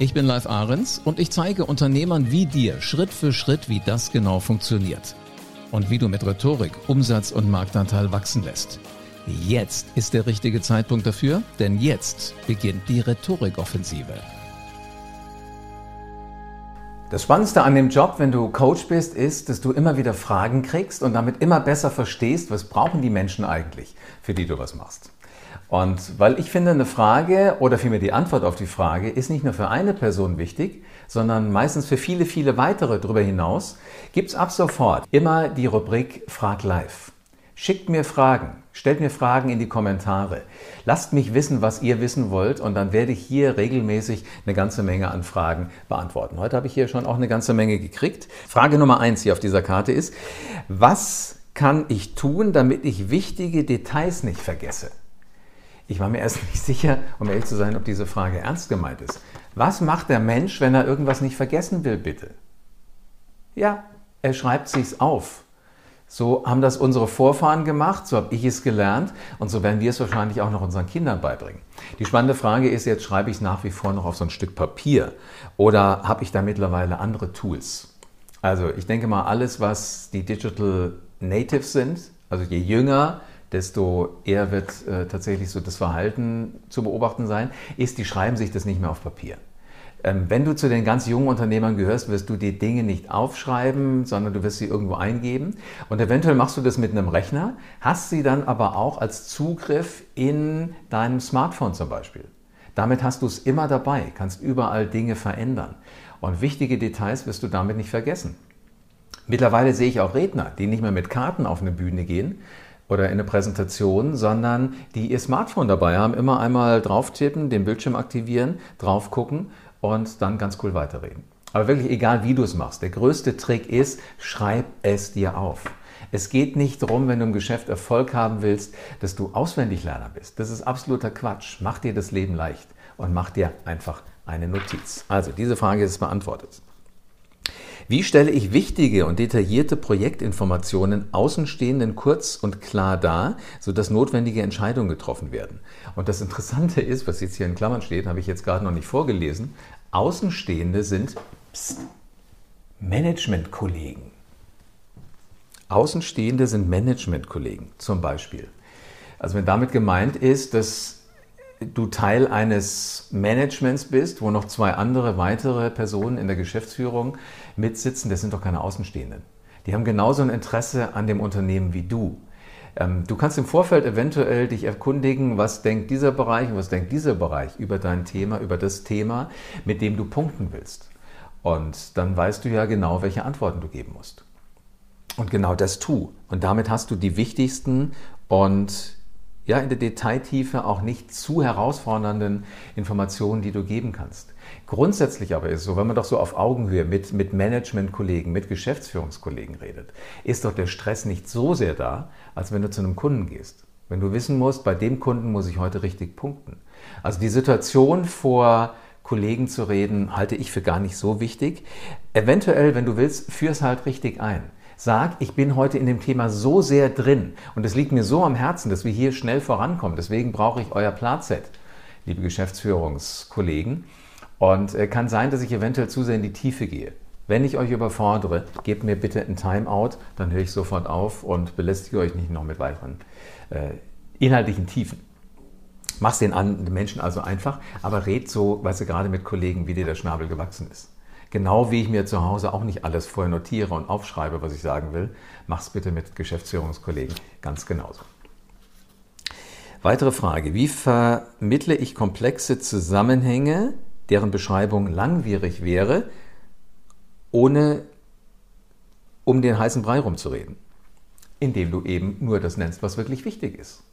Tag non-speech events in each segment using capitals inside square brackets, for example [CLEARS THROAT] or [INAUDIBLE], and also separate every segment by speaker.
Speaker 1: Ich bin Live Ahrens und ich zeige Unternehmern wie dir Schritt für Schritt, wie das genau funktioniert. Und wie du mit Rhetorik Umsatz und Marktanteil wachsen lässt. Jetzt ist der richtige Zeitpunkt dafür, denn jetzt beginnt die Rhetorikoffensive.
Speaker 2: Das Spannendste an dem Job, wenn du Coach bist, ist, dass du immer wieder Fragen kriegst und damit immer besser verstehst, was brauchen die Menschen eigentlich, für die du was machst. Und weil ich finde, eine Frage oder vielmehr die Antwort auf die Frage ist nicht nur für eine Person wichtig, sondern meistens für viele, viele weitere darüber hinaus, gibt es ab sofort immer die Rubrik Frag live. Schickt mir Fragen, stellt mir Fragen in die Kommentare. Lasst mich wissen, was ihr wissen wollt und dann werde ich hier regelmäßig eine ganze Menge an Fragen beantworten. Heute habe ich hier schon auch eine ganze Menge gekriegt. Frage Nummer eins hier auf dieser Karte ist, was kann ich tun, damit ich wichtige Details nicht vergesse? Ich war mir erst [LAUGHS] nicht sicher, um ehrlich zu sein, ob diese Frage ernst gemeint ist. Was macht der Mensch, wenn er irgendwas nicht vergessen will, bitte? Ja, er schreibt sich's auf. So haben das unsere Vorfahren gemacht, so habe ich es gelernt und so werden wir es wahrscheinlich auch noch unseren Kindern beibringen. Die spannende Frage ist jetzt, schreibe ich es nach wie vor noch auf so ein Stück Papier oder habe ich da mittlerweile andere Tools? Also ich denke mal, alles, was die Digital Natives sind, also je jünger, desto eher wird äh, tatsächlich so das Verhalten zu beobachten sein, ist, die schreiben sich das nicht mehr auf Papier. Ähm, wenn du zu den ganz jungen Unternehmern gehörst, wirst du die Dinge nicht aufschreiben, sondern du wirst sie irgendwo eingeben. Und eventuell machst du das mit einem Rechner, hast sie dann aber auch als Zugriff in deinem Smartphone zum Beispiel. Damit hast du es immer dabei, kannst überall Dinge verändern. Und wichtige Details wirst du damit nicht vergessen. Mittlerweile sehe ich auch Redner, die nicht mehr mit Karten auf eine Bühne gehen, oder in eine Präsentation, sondern die ihr Smartphone dabei haben, immer einmal drauf tippen, den Bildschirm aktivieren, drauf gucken und dann ganz cool weiterreden. Aber wirklich egal, wie du es machst. Der größte Trick ist, schreib es dir auf. Es geht nicht darum, wenn du im Geschäft Erfolg haben willst, dass du Auswendiglerner bist. Das ist absoluter Quatsch. Mach dir das Leben leicht und mach dir einfach eine Notiz. Also, diese Frage ist beantwortet. Wie stelle ich wichtige und detaillierte Projektinformationen Außenstehenden kurz und klar dar, sodass notwendige Entscheidungen getroffen werden? Und das Interessante ist, was jetzt hier in Klammern steht, habe ich jetzt gerade noch nicht vorgelesen, Außenstehende sind Managementkollegen. Außenstehende sind Managementkollegen zum Beispiel. Also wenn damit gemeint ist, dass du Teil eines Managements bist, wo noch zwei andere weitere Personen in der Geschäftsführung mitsitzen, das sind doch keine Außenstehenden. Die haben genauso ein Interesse an dem Unternehmen wie du. Ähm, du kannst im Vorfeld eventuell dich erkundigen, was denkt dieser Bereich und was denkt dieser Bereich über dein Thema, über das Thema, mit dem du punkten willst. Und dann weißt du ja genau, welche Antworten du geben musst. Und genau das tu. Und damit hast du die wichtigsten und ja, in der Detailtiefe auch nicht zu herausfordernden Informationen, die du geben kannst. Grundsätzlich aber ist es so, wenn man doch so auf Augenhöhe mit, mit Managementkollegen, mit Geschäftsführungskollegen redet, ist doch der Stress nicht so sehr da, als wenn du zu einem Kunden gehst. Wenn du wissen musst, bei dem Kunden muss ich heute richtig punkten. Also die Situation vor Kollegen zu reden, halte ich für gar nicht so wichtig. Eventuell, wenn du willst, führ es halt richtig ein. Sag, ich bin heute in dem Thema so sehr drin und es liegt mir so am Herzen, dass wir hier schnell vorankommen. Deswegen brauche ich euer Platset, liebe Geschäftsführungskollegen. Und äh, kann sein, dass ich eventuell zu sehr in die Tiefe gehe. Wenn ich euch überfordere, gebt mir bitte ein Timeout, dann höre ich sofort auf und belästige euch nicht noch mit weiteren äh, inhaltlichen Tiefen. Mach's den, den Menschen also einfach, aber red so, weißt du, gerade mit Kollegen, wie dir der Schnabel gewachsen ist. Genau wie ich mir zu Hause auch nicht alles vorher notiere und aufschreibe, was ich sagen will, mach's bitte mit Geschäftsführungskollegen ganz genauso. Weitere Frage. Wie vermittle ich komplexe Zusammenhänge, deren Beschreibung langwierig wäre, ohne um den heißen Brei rumzureden? Indem du eben nur das nennst, was wirklich wichtig ist.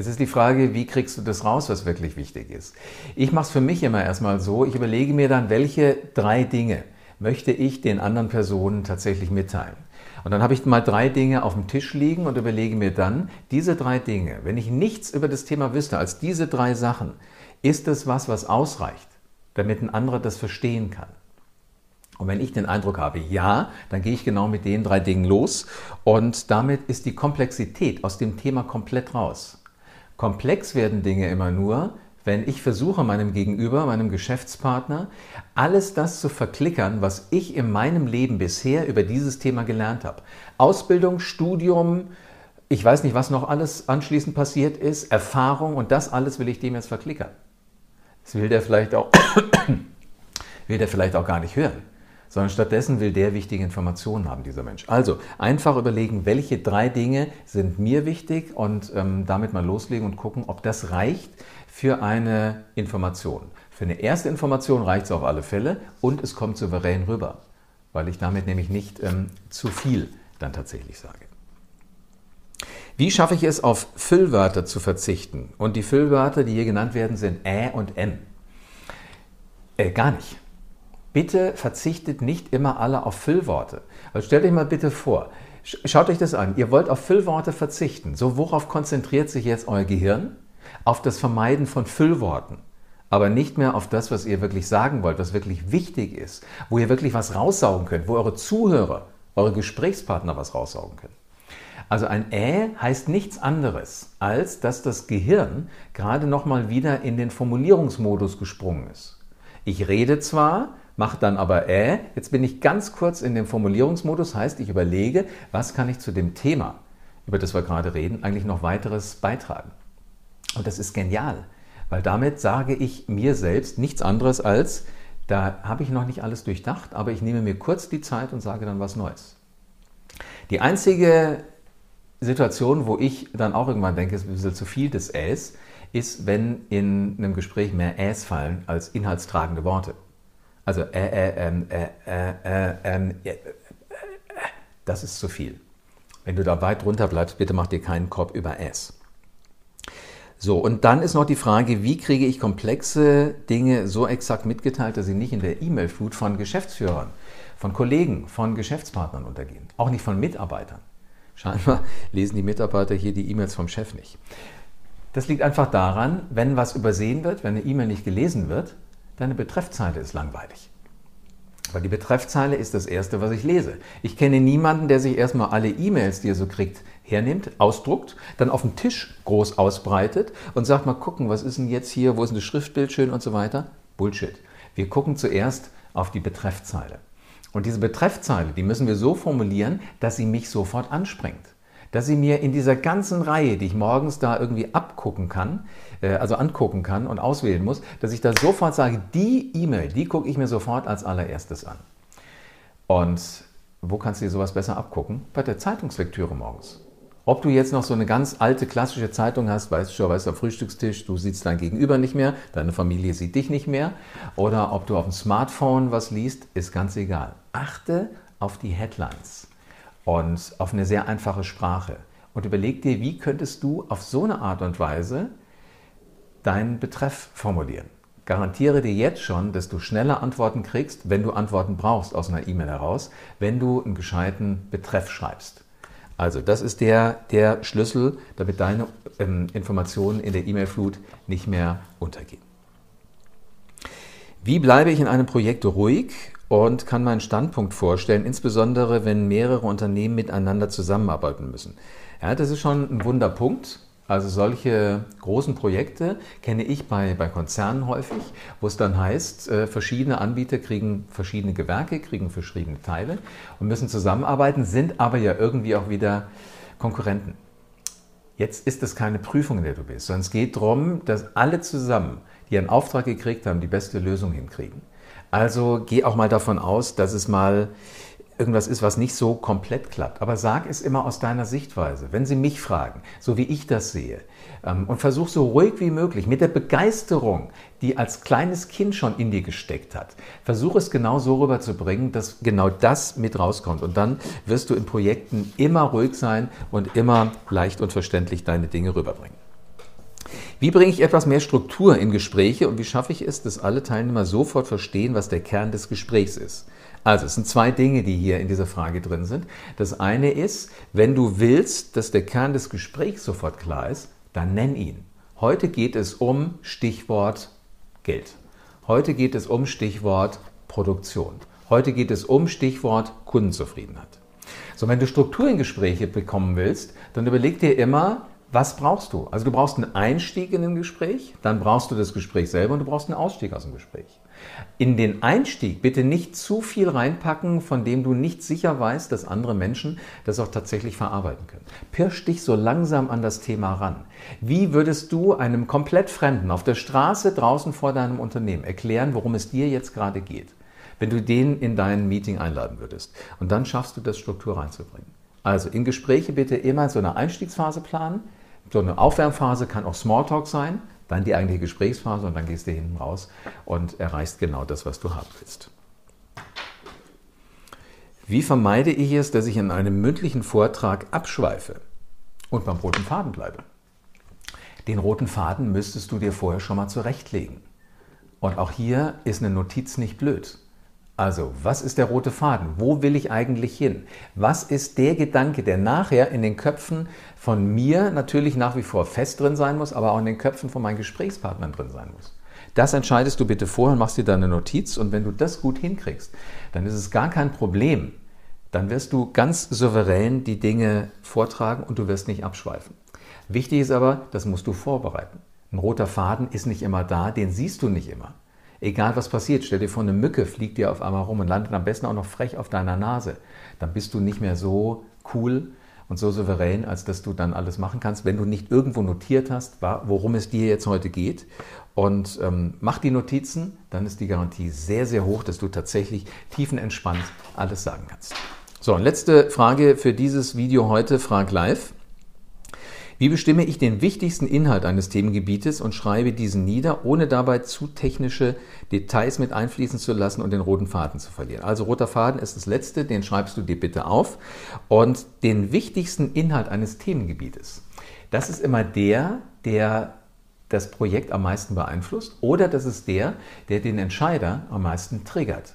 Speaker 2: Jetzt ist die Frage, wie kriegst du das raus, was wirklich wichtig ist? Ich mache es für mich immer erstmal so, ich überlege mir dann, welche drei Dinge möchte ich den anderen Personen tatsächlich mitteilen. Und dann habe ich mal drei Dinge auf dem Tisch liegen und überlege mir dann, diese drei Dinge, wenn ich nichts über das Thema wüsste als diese drei Sachen, ist es was, was ausreicht, damit ein anderer das verstehen kann. Und wenn ich den Eindruck habe, ja, dann gehe ich genau mit den drei Dingen los und damit ist die Komplexität aus dem Thema komplett raus. Komplex werden Dinge immer nur, wenn ich versuche, meinem Gegenüber, meinem Geschäftspartner, alles das zu verklickern, was ich in meinem Leben bisher über dieses Thema gelernt habe. Ausbildung, Studium, ich weiß nicht, was noch alles anschließend passiert ist, Erfahrung und das alles will ich dem jetzt verklickern. Das will der vielleicht auch, [COUGHS] will der vielleicht auch gar nicht hören sondern stattdessen will der wichtige Informationen haben, dieser Mensch. Also einfach überlegen, welche drei Dinge sind mir wichtig und ähm, damit mal loslegen und gucken, ob das reicht für eine Information. Für eine erste Information reicht es auf alle Fälle und es kommt souverän rüber, weil ich damit nämlich nicht ähm, zu viel dann tatsächlich sage. Wie schaffe ich es, auf Füllwörter zu verzichten? Und die Füllwörter, die hier genannt werden, sind Ä und M. Äh, gar nicht. Bitte verzichtet nicht immer alle auf Füllworte. Also stellt euch mal bitte vor, schaut euch das an, ihr wollt auf Füllworte verzichten. So, worauf konzentriert sich jetzt euer Gehirn? Auf das Vermeiden von Füllworten. Aber nicht mehr auf das, was ihr wirklich sagen wollt, was wirklich wichtig ist, wo ihr wirklich was raussaugen könnt, wo eure Zuhörer, eure Gesprächspartner was raussaugen können. Also ein Ä heißt nichts anderes, als dass das Gehirn gerade nochmal wieder in den Formulierungsmodus gesprungen ist. Ich rede zwar, mache dann aber äh, jetzt bin ich ganz kurz in dem Formulierungsmodus, heißt ich überlege, was kann ich zu dem Thema, über das wir gerade reden, eigentlich noch weiteres beitragen. Und das ist genial, weil damit sage ich mir selbst nichts anderes als, da habe ich noch nicht alles durchdacht, aber ich nehme mir kurz die Zeit und sage dann was Neues. Die einzige Situation, wo ich dann auch irgendwann denke, es ist ein bisschen zu viel des Äs, ist, wenn in einem Gespräch mehr Äs fallen als inhaltstragende Worte. Also äh, äh, ähm, äh, äh, äh, ähm, äh, das ist zu viel. Wenn du da weit runter bleibst, bitte mach dir keinen Korb über S. So, und dann ist noch die Frage, wie kriege ich komplexe Dinge so exakt mitgeteilt, dass sie nicht in der E-Mail-Flut von Geschäftsführern, von Kollegen, von Geschäftspartnern untergehen. Auch nicht von Mitarbeitern. Scheinbar [LAUGHS] lesen die Mitarbeiter hier die E-Mails vom Chef nicht. Das liegt einfach daran, wenn was übersehen wird, wenn eine E-Mail nicht gelesen wird, deine Betreffzeile ist langweilig. Weil die Betreffzeile ist das Erste, was ich lese. Ich kenne niemanden, der sich erstmal alle E-Mails, die er so kriegt, hernimmt, ausdruckt, dann auf dem Tisch groß ausbreitet und sagt mal gucken, was ist denn jetzt hier, wo ist denn das Schriftbild schön und so weiter. Bullshit. Wir gucken zuerst auf die Betreffzeile. Und diese Betreffzeile, die müssen wir so formulieren, dass sie mich sofort anspringt dass sie mir in dieser ganzen Reihe, die ich morgens da irgendwie abgucken kann, äh, also angucken kann und auswählen muss, dass ich da sofort sage, die E-Mail, die gucke ich mir sofort als allererstes an. Und wo kannst du dir sowas besser abgucken? Bei der Zeitungslektüre morgens. Ob du jetzt noch so eine ganz alte klassische Zeitung hast, weißt du schon, weißt du, am Frühstückstisch, du siehst dein Gegenüber nicht mehr, deine Familie sieht dich nicht mehr, oder ob du auf dem Smartphone was liest, ist ganz egal. Achte auf die Headlines und auf eine sehr einfache Sprache. Und überleg dir, wie könntest du auf so eine Art und Weise deinen Betreff formulieren. Garantiere dir jetzt schon, dass du schneller Antworten kriegst, wenn du Antworten brauchst aus einer E-Mail heraus, wenn du einen gescheiten Betreff schreibst. Also das ist der, der Schlüssel, damit deine ähm, Informationen in der E-Mail-Flut nicht mehr untergehen. Wie bleibe ich in einem Projekt ruhig und kann meinen Standpunkt vorstellen, insbesondere wenn mehrere Unternehmen miteinander zusammenarbeiten müssen. Ja, das ist schon ein Wunderpunkt. Also solche großen Projekte kenne ich bei, bei Konzernen häufig, wo es dann heißt, äh, verschiedene Anbieter kriegen verschiedene Gewerke, kriegen verschiedene Teile und müssen zusammenarbeiten, sind aber ja irgendwie auch wieder Konkurrenten. Jetzt ist es keine Prüfung, in der du bist, sondern es geht darum, dass alle zusammen, die einen Auftrag gekriegt haben, die beste Lösung hinkriegen. Also geh auch mal davon aus, dass es mal irgendwas ist, was nicht so komplett klappt. Aber sag es immer aus deiner Sichtweise, wenn sie mich fragen, so wie ich das sehe. Ähm, und versuch so ruhig wie möglich, mit der Begeisterung, die als kleines Kind schon in dir gesteckt hat, versuch es genau so rüberzubringen, dass genau das mit rauskommt. Und dann wirst du in Projekten immer ruhig sein und immer leicht und verständlich deine Dinge rüberbringen. Wie bringe ich etwas mehr Struktur in Gespräche und wie schaffe ich es, dass alle Teilnehmer sofort verstehen, was der Kern des Gesprächs ist? Also, es sind zwei Dinge, die hier in dieser Frage drin sind. Das eine ist, wenn du willst, dass der Kern des Gesprächs sofort klar ist, dann nenn ihn. Heute geht es um Stichwort Geld. Heute geht es um Stichwort Produktion. Heute geht es um Stichwort Kundenzufriedenheit. So, wenn du Struktur in Gespräche bekommen willst, dann überleg dir immer, was brauchst du? Also du brauchst einen Einstieg in ein Gespräch, dann brauchst du das Gespräch selber und du brauchst einen Ausstieg aus dem Gespräch. In den Einstieg bitte nicht zu viel reinpacken, von dem du nicht sicher weißt, dass andere Menschen das auch tatsächlich verarbeiten können. Pirsch dich so langsam an das Thema ran. Wie würdest du einem komplett Fremden auf der Straße draußen vor deinem Unternehmen erklären, worum es dir jetzt gerade geht? Wenn du den in dein Meeting einladen würdest. Und dann schaffst du das, Struktur reinzubringen. Also in Gespräche bitte immer so eine Einstiegsphase planen so eine Aufwärmphase kann auch Smalltalk sein, dann die eigentliche Gesprächsphase und dann gehst du hinten raus und erreichst genau das, was du haben willst. Wie vermeide ich es, dass ich in einem mündlichen Vortrag abschweife und beim roten Faden bleibe? Den roten Faden müsstest du dir vorher schon mal zurechtlegen. Und auch hier ist eine Notiz nicht blöd. Also, was ist der rote Faden? Wo will ich eigentlich hin? Was ist der Gedanke, der nachher in den Köpfen von mir natürlich nach wie vor fest drin sein muss, aber auch in den Köpfen von meinen Gesprächspartnern drin sein muss? Das entscheidest du bitte vorher und machst dir deine Notiz. Und wenn du das gut hinkriegst, dann ist es gar kein Problem. Dann wirst du ganz souverän die Dinge vortragen und du wirst nicht abschweifen. Wichtig ist aber, das musst du vorbereiten. Ein roter Faden ist nicht immer da, den siehst du nicht immer. Egal was passiert, stell dir vor, eine Mücke fliegt dir auf einmal rum und landet am besten auch noch frech auf deiner Nase. Dann bist du nicht mehr so cool und so souverän, als dass du dann alles machen kannst, wenn du nicht irgendwo notiert hast, worum es dir jetzt heute geht. Und ähm, mach die Notizen, dann ist die Garantie sehr, sehr hoch, dass du tatsächlich tiefenentspannt alles sagen kannst. So, und letzte Frage für dieses Video heute, Frag live. Wie bestimme ich den wichtigsten Inhalt eines Themengebietes und schreibe diesen nieder, ohne dabei zu technische Details mit einfließen zu lassen und den roten Faden zu verlieren? Also roter Faden ist das letzte, den schreibst du dir bitte auf. Und den wichtigsten Inhalt eines Themengebietes, das ist immer der, der das Projekt am meisten beeinflusst oder das ist der, der den Entscheider am meisten triggert.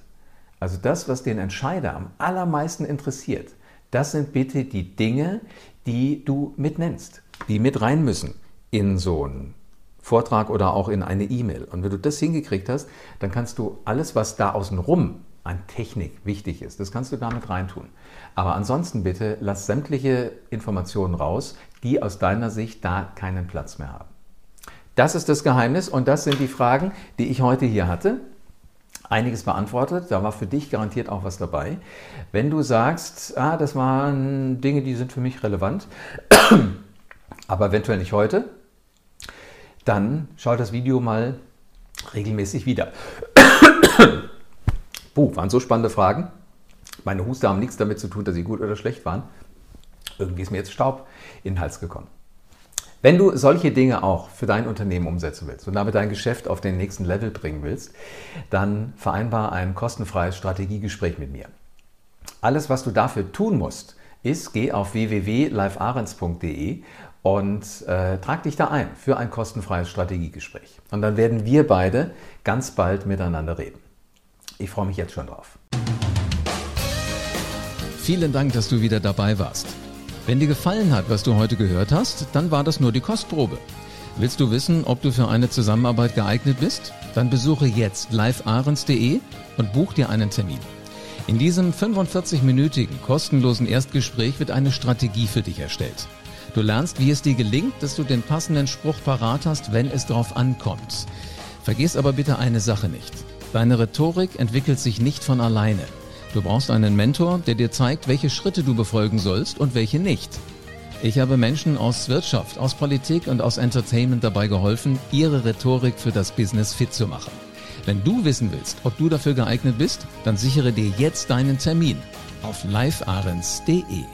Speaker 2: Also das, was den Entscheider am allermeisten interessiert, das sind bitte die Dinge, die du mitnennst die mit rein müssen in so einen Vortrag oder auch in eine E-Mail. Und wenn du das hingekriegt hast, dann kannst du alles, was da außenrum an Technik wichtig ist, das kannst du damit reintun. Aber ansonsten bitte lass sämtliche Informationen raus, die aus deiner Sicht da keinen Platz mehr haben. Das ist das Geheimnis und das sind die Fragen, die ich heute hier hatte. Einiges beantwortet, da war für dich garantiert auch was dabei. Wenn du sagst, ah, das waren Dinge, die sind für mich relevant, [CLEARS THROAT] aber eventuell nicht heute, dann schau das Video mal regelmäßig wieder. Puh, waren so spannende Fragen. Meine Huste haben nichts damit zu tun, dass sie gut oder schlecht waren. Irgendwie ist mir jetzt Staub in den Hals gekommen. Wenn du solche Dinge auch für dein Unternehmen umsetzen willst und damit dein Geschäft auf den nächsten Level bringen willst, dann vereinbar ein kostenfreies Strategiegespräch mit mir. Alles, was du dafür tun musst, ist, geh auf www.livearens.de und äh, trag dich da ein für ein kostenfreies Strategiegespräch. Und dann werden wir beide ganz bald miteinander reden. Ich freue mich jetzt schon drauf.
Speaker 1: Vielen Dank, dass du wieder dabei warst. Wenn dir gefallen hat, was du heute gehört hast, dann war das nur die Kostprobe. Willst du wissen, ob du für eine Zusammenarbeit geeignet bist? Dann besuche jetzt livearens.de und buch dir einen Termin. In diesem 45-minütigen kostenlosen Erstgespräch wird eine Strategie für dich erstellt. Du lernst, wie es dir gelingt, dass du den passenden Spruch parat hast, wenn es drauf ankommt. Vergiss aber bitte eine Sache nicht. Deine Rhetorik entwickelt sich nicht von alleine. Du brauchst einen Mentor, der dir zeigt, welche Schritte du befolgen sollst und welche nicht. Ich habe Menschen aus Wirtschaft, aus Politik und aus Entertainment dabei geholfen, ihre Rhetorik für das Business fit zu machen. Wenn du wissen willst, ob du dafür geeignet bist, dann sichere dir jetzt deinen Termin auf livearens.de.